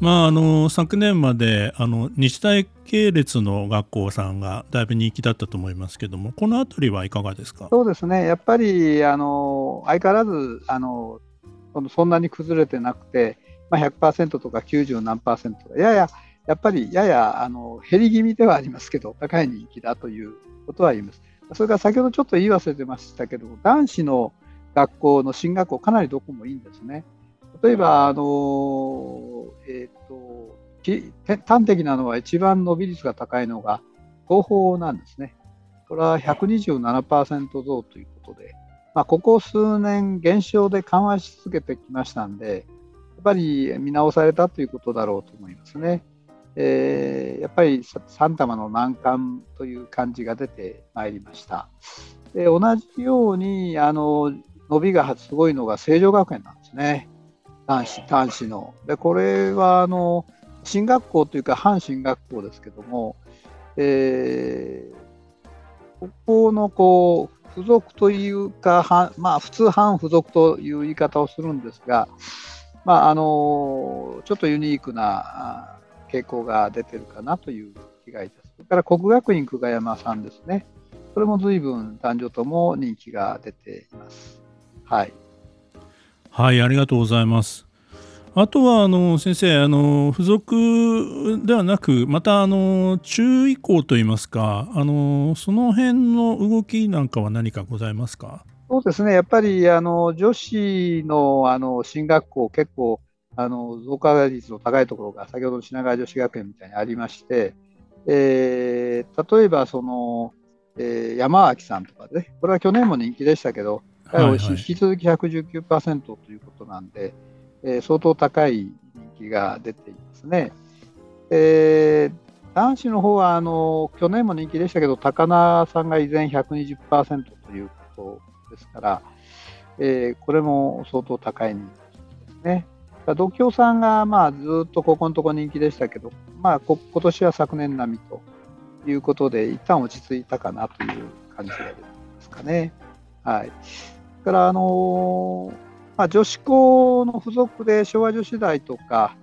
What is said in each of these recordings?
まあ、あの昨年まであの日大系列の学校さんがだいぶ人気だったと思いますけども、このあたりはいかがですか？そうですね、やっぱりあの相変わらずあのそんなに崩れてなくて、まあ、100%とか90何パーセント、やややっぱりややあの減り気味ではありますけど、高い人気だということは言います。それから先ほどちょっと言い忘れてましたけど、男子の学校の進学校、かなりどこもいいんですね。例えば、あのえーと、端的なのは一番伸び率が高いのが東宝なんですね。これは127%増ということで、まあ、ここ数年減少で緩和し続けてきましたんで、やっぱり見直されたということだろうと思いますね。えー、やっぱり三玉の難関という感じが出てまいりました。で同じようにあの伸びがすごいのが成城学園なんですね。男子男子の。でこれはあの進学校というか半進学校ですけども、えー、ここのこう付属というか、まあ、普通半付属という言い方をするんですが、まあ、あのちょっとユニークな傾向が出てるかなという気概です。それから国学院久我山さんですね。これも随分男女とも人気が出ています。はい。はい、ありがとうございます。あとはあの先生あの付属ではなくまたあの中移行といいますかあのその辺の動きなんかは何かございますか？そうですねやっぱりあの女子のあの進学校結構あの増加率の高いところが先ほどの品川女子学園みたいにありまして、えー、例えばその、えー、山脇さんとかねこれは去年も人気でしたけどはいはい、引き続き119%ということなんで、えー、相当高い人気が出ていますね。えー、男子の方はあの去年も人気でしたけど、高菜さんが依然120%ということですから、えー、これも相当高い人気ですね。度胸さんがまあずっとここのところ人気でしたけど、まあ、今年は昨年並みということで、一旦落ち着いたかなという感じが出てますかね。はい、から、あのまあ、女子校の付属で昭和女子大とか、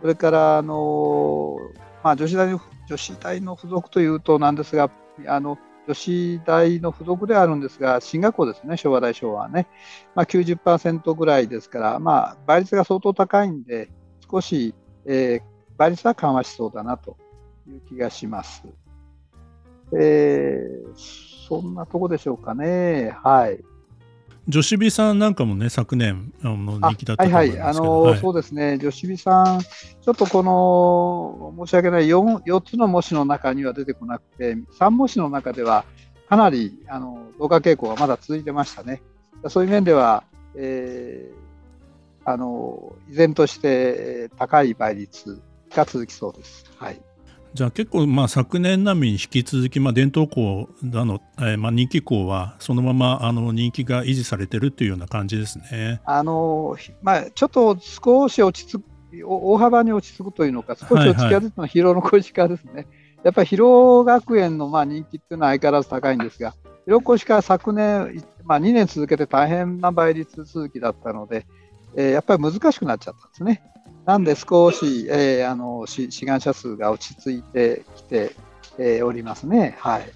それから、あのまあ、女子大の女子大の付属というとなんですが、あの女子大の付属ではあるんですが、進学校ですね、昭和大昭和はね、まあ90%ぐらいですから、まあ、倍率が相当高いんで、少し、えー、倍率は緩和しそうだなという気がします。えー、そんなとこでしょうかね。はい。女子美さんなんかもね、昨年の人気だったと思いますけど、はいはい、あの、はい、そうですね、女子美さん、ちょっとこの、申し訳ない 4, 4つの模試の中には出てこなくて、3模試の中ではかなりあの増加傾向がまだ続いてましたね。そういう面では、えー、あの依然として高い倍率が続きそうです。はいじゃあ結構まあ昨年並みに引き続きまあ伝統校だの、えー、まあ人気校はそのままあの人気が維持されてるというような感じですね。あのまあ、ちょっと少し落ち着く大幅に落ち着くというのか少し落ち着きやすいのは広野小石川ですね。はいはい、やっぱり広学園のまあ人気っていうのは相変わらず高いんですが広小石川昨年、まあ、2年続けて大変な倍率続きだったので、えー、やっぱり難しくなっちゃったんですね。なんで少し、えー、あの志願者数が落ち着いてきて、えー、おりますね。はい。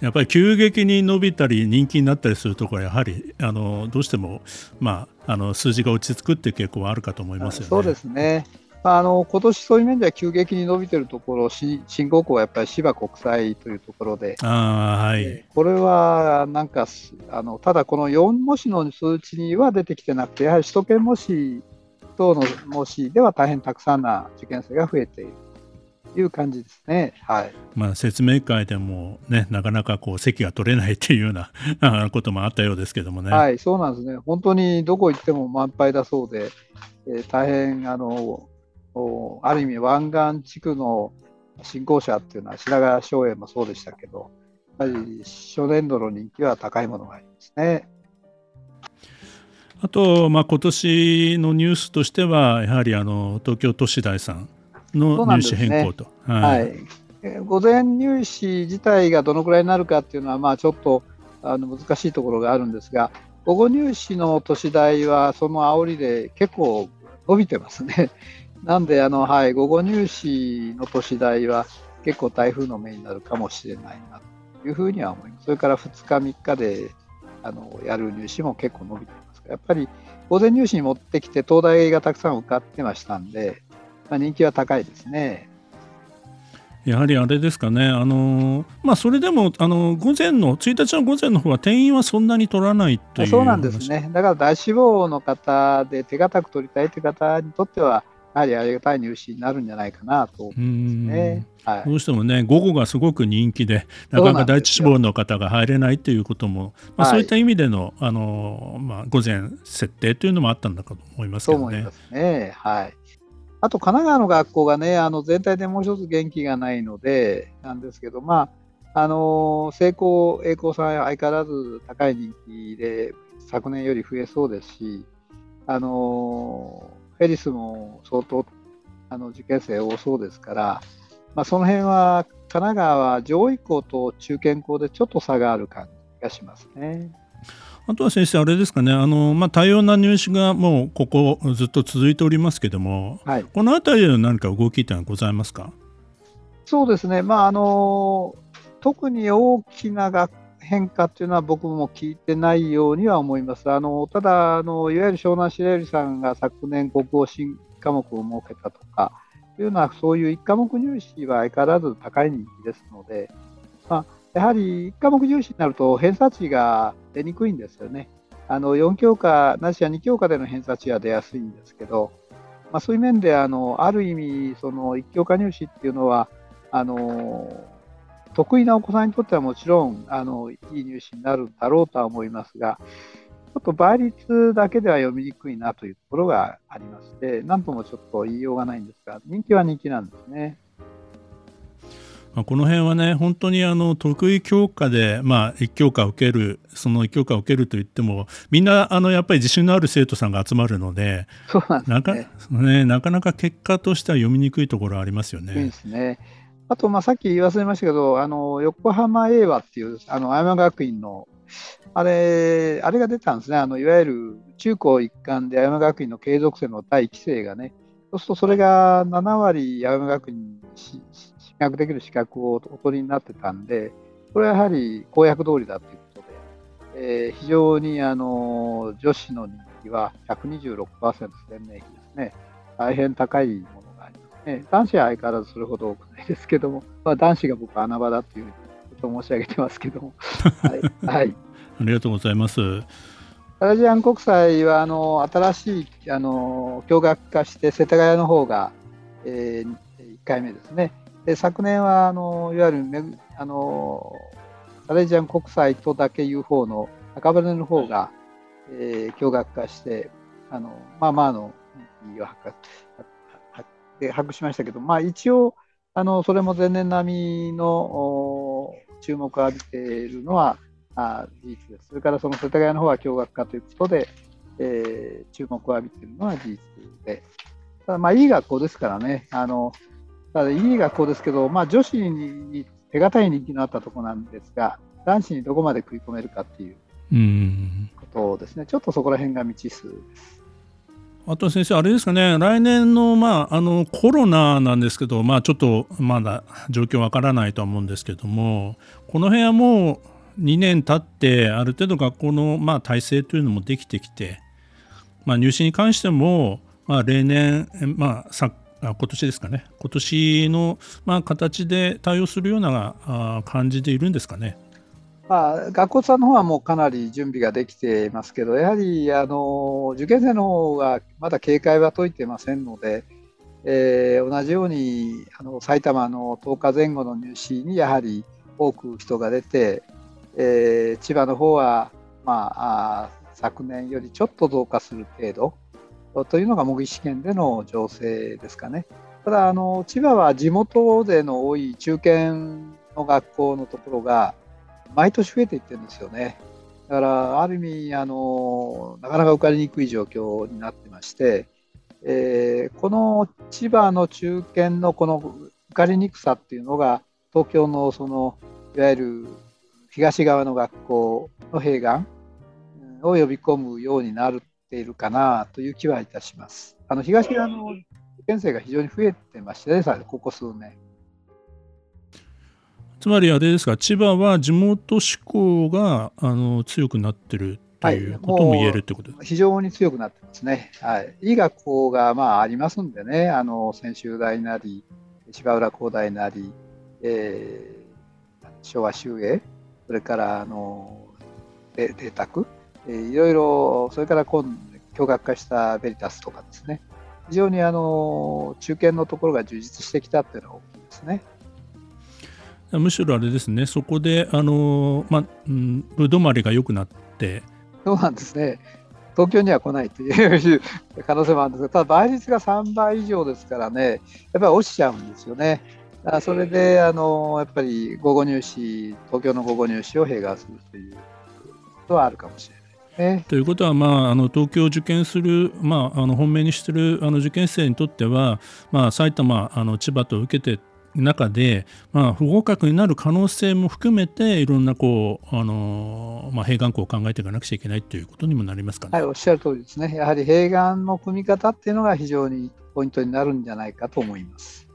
やっぱり急激に伸びたり人気になったりするところはやはりあのどうしても、まあ、あの数字が落ち着くっていう傾向はあるかと思いますよね。そうですね。あの今年そういう面では急激に伸びているところ、新興校はやっぱり芝国際というところで、あはい、これはなんかあの、ただこの4模試の数値には出てきてなくて、やはり首都圏模試等の模試では大変たくさんな受験生が増えているいう感じですね。はい。まあ説明会でもね、なかなかこう席が取れないっていうようなこともあったようですけどもね。はい、そうなんですね。本当にどこ行っても満杯だそうで、えー、大変あのある意味湾岸地区の新興者っていうのは白髪荘園もそうでしたけど、やはり初年度の人気は高いものがありますね。あと、まあ、今年のニュースとしては、やはりあの東京都市大さんの入試変更と。ね、はい、はい午前入試自体がどのくらいになるかっていうのは、まあ、ちょっとあの難しいところがあるんですが、午後入試の都市大はその煽りで結構伸びてますね。なんであの、はい、午後入試の都市大は結構台風の目になるかもしれないなというふうには思います。それから2日、3日であのやる入試も結構伸びてますやっぱり午前入試に持ってきて東大がたくさん受かってましたんで、まあ、人気は高いですね。やはりあれですかね、あのまあ、それでもあの午前の1日の午前の方は定員はそんなに取らないというそうなんですね、だから大志望の方で手堅く取りたいという方にとっては、やはりありがたい入試になるんじゃないかなと思いますね。はい、どうしてもね、午後がすごく人気で、なかなか第一志望の方が入れないということも、まあ、そういった意味での、あのまあ、午前設定というのもあったんだかと思いますけどね。そう思いますね。はい。あと、神奈川の学校がね、あの全体でもう一つ元気がないので、なんですけど、まあ、あの成功、栄光さんは相変わらず高い人気で、昨年より増えそうですし、あのフェリスも相当あの受験生多そうですから、まあ、その辺は神奈川は上位校と中堅校でちょっと差がある感じがしますね。あとは先生、あれですかね、あのまあ、多様な入試がもうここずっと続いておりますけれども、はい、このあたりで何か動きというのはございますかそうですね、まああの特に大きな変化というのは僕も聞いてないようには思います。あのただあの、いわゆる湘南白百合さんが昨年、国語新科目を設けたとか、というのは、そういう1科目入試は相変わらず高い人気ですので、まあ、やはり1科目入試になると偏差値が出にくいんですよね。あの4教科、なしや2教科での偏差値は出やすいんですけど、まあ、そういう面であのある意味、その1教科入試っていうのは、あの得意なお子さんにとってはもちろんあのいい入試になるだろうとは思いますが、ちょっと倍率だけでは読みにくいなというところがありまして、なんともちょっと言いようがないんですが、人気は人気なんですね。まあ、この辺はね、本当にあの得意教科で、まあ、1教科を受ける、その1教科を受けるといっても、みんなあのやっぱり自信のある生徒さんが集まるので、そうなんですねなかねなかなか結果としては読みにくいところありますよね。ですねあと、まあ、さっき言い忘れましたけど、あの横浜英和っていう、あの青山学院のあれ、あれが出たんですね。あのいわゆる中高一貫で青山学院の継続生の第1期生がね、そうするとそれが7割青山学院に進学できる資格をお取りになってたんで、これはやはり公約通りだということで、えー、非常にあの女子の人気は126%前年比ですね。大変高いものがありますね。男子は相変わらずそれほど多くないですけども、まあ、男子が僕は穴場だということ申し上げてますけども。はい、はいありがとうございます。アラジアン国際はあの新しいあの共学化して世田谷の方が、えー、1回目ですね。で昨年はあのいわゆるあのアラジアン国際とだけいう方の赤羽の方が、えー、共学化してあのまあまあの人気を博博しましたけど、まあ、一応あのそれも前年並みの注目を浴びているのはあ事実です。それからその世田谷の方は共学化ということで、えー、注目を浴びているのは事実で、ただまあいい学校ですからね、あのただいい学校ですけど、まあ、女子に手堅い人気のあったところなんですが、男子にどこまで食い込めるかっていうことですね、ちょっとそこら辺が未知数です。あと先生、あれですかね、来年の,、まあ、あのコロナなんですけど、まあ、ちょっとまだ状況わからないとは思うんですけども、この辺はもう2年経ってある程度学校のまあ体制というのもできてきて、まあ、入試に関しても、まあ、例年、まあ、さ今年ですかね今年のまあ形で対応するような感じでいるんですかね。まあ、学校さんの方はもうかなり準備ができていますけど、やはりあの受験生の方がまだ警戒は解いてませんので、えー、同じようにあの埼玉の10日前後の入試にやはり多く人が出て、えー、千葉の方は、まあ、あ昨年よりちょっと増加する程度というのが模擬試験での情勢ですかね。ただあの千葉は地元での多い中堅の学校のところが毎年増えていってるんですよね。だからある意味あのなかなか受かりにくい状況になってまして、えー、この千葉の中堅のこの受かりにくさっていうのが東京のそのいわゆる東側の学校の併願を呼び込むようになっているかなという気はいたします。あの東側の受験生が非常に増えてましてね、ここ数年。つまりあれですか、千葉は地元志向があの強くなってるということも言えるってこと？です、はい、非常に強くなってますね。はい、いい学校がまあありますんでね、あの専修大なり、芝浦工大なり、えー、昭和修営、それからあの麗澤、えー、いろいろ、それから今共学化したベリタスとかですね、非常にあの中堅のところが充実してきたっていうのは大きいですね。むしろあれですね、そこで、あのまあ、うん、ぶどまりが良くなって、そうなんですね。東京には来ないという 可能性もあるんですが、ただ倍率が3倍以上ですからね、やっぱり落ちちゃうんですよね。あそれであのやっぱり午後入試、東京の午後入試を併願するということはあるかもしれない。ね、ということは、まあ、あの東京を受験する、まあ、あの本命にしているあの受験生にとっては、まあ、埼玉、あの千葉と受けて中で、まあ、不合格になる可能性も含めていろんなこう、あのまあ、併願校を考えていかなくちゃいけないということにもなりますかね。はい、おっしゃる通りですね。やはり併願の組み方っていうのが非常にポイントになるんじゃないかと思います。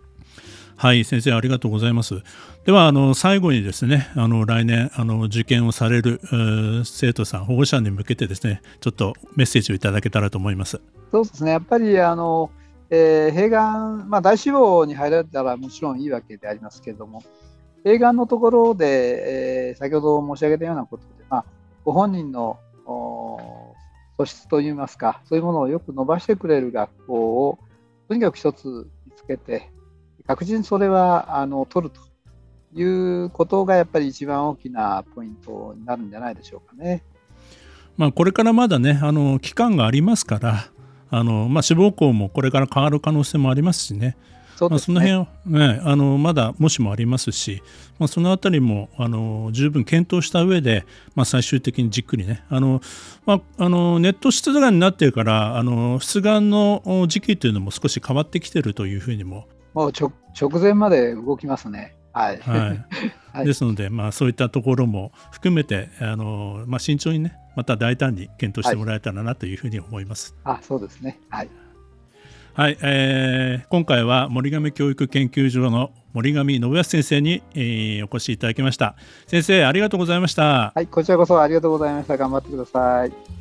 はい、先生ありがとうございます。ではあの最後にですね、あの来年あの受験をされる生徒さん、保護者に向けてですね、ちょっとメッセージをいただけたらと思います。そうですね。やっぱりあのえー、併願、まあ、大志望に入られたらもちろんいいわけでありますけれども、併願のところで、えー、先ほど申し上げたようなことで、まあ、ご本人の素質といいますか、そういうものをよく伸ばしてくれる学校をとにかく一つ見つけて、確実にそれはあの取るということがやっぱり一番大きなポイントになるんじゃないでしょうかね。まあ、これからまだね、あの期間がありますから、あの、まあ、志望校もこれから変わる可能性もありますしね。そ、ね、まあ、その辺は、ね、あのまだもしもありますし、まあ、そのあたりもあの十分検討した上で、まあ、最終的にじっくりね。あの、まあ、あのネット出願になっているからあの出願の時期というのも少し変わってきているというふうにも。もう直前まで動きますね。はい、はい。はい、ですので、まあ、そういったところも含めてあの、まあ、慎重にねまた大胆に検討してもらえたらなというふうに思います。はい、あそうですね、はい。はいえー、今回は森上教育研究所の森上信康先生に、えー、お越しいただきました。先生ありがとうございました。はいこちらこそありがとうございました。頑張ってください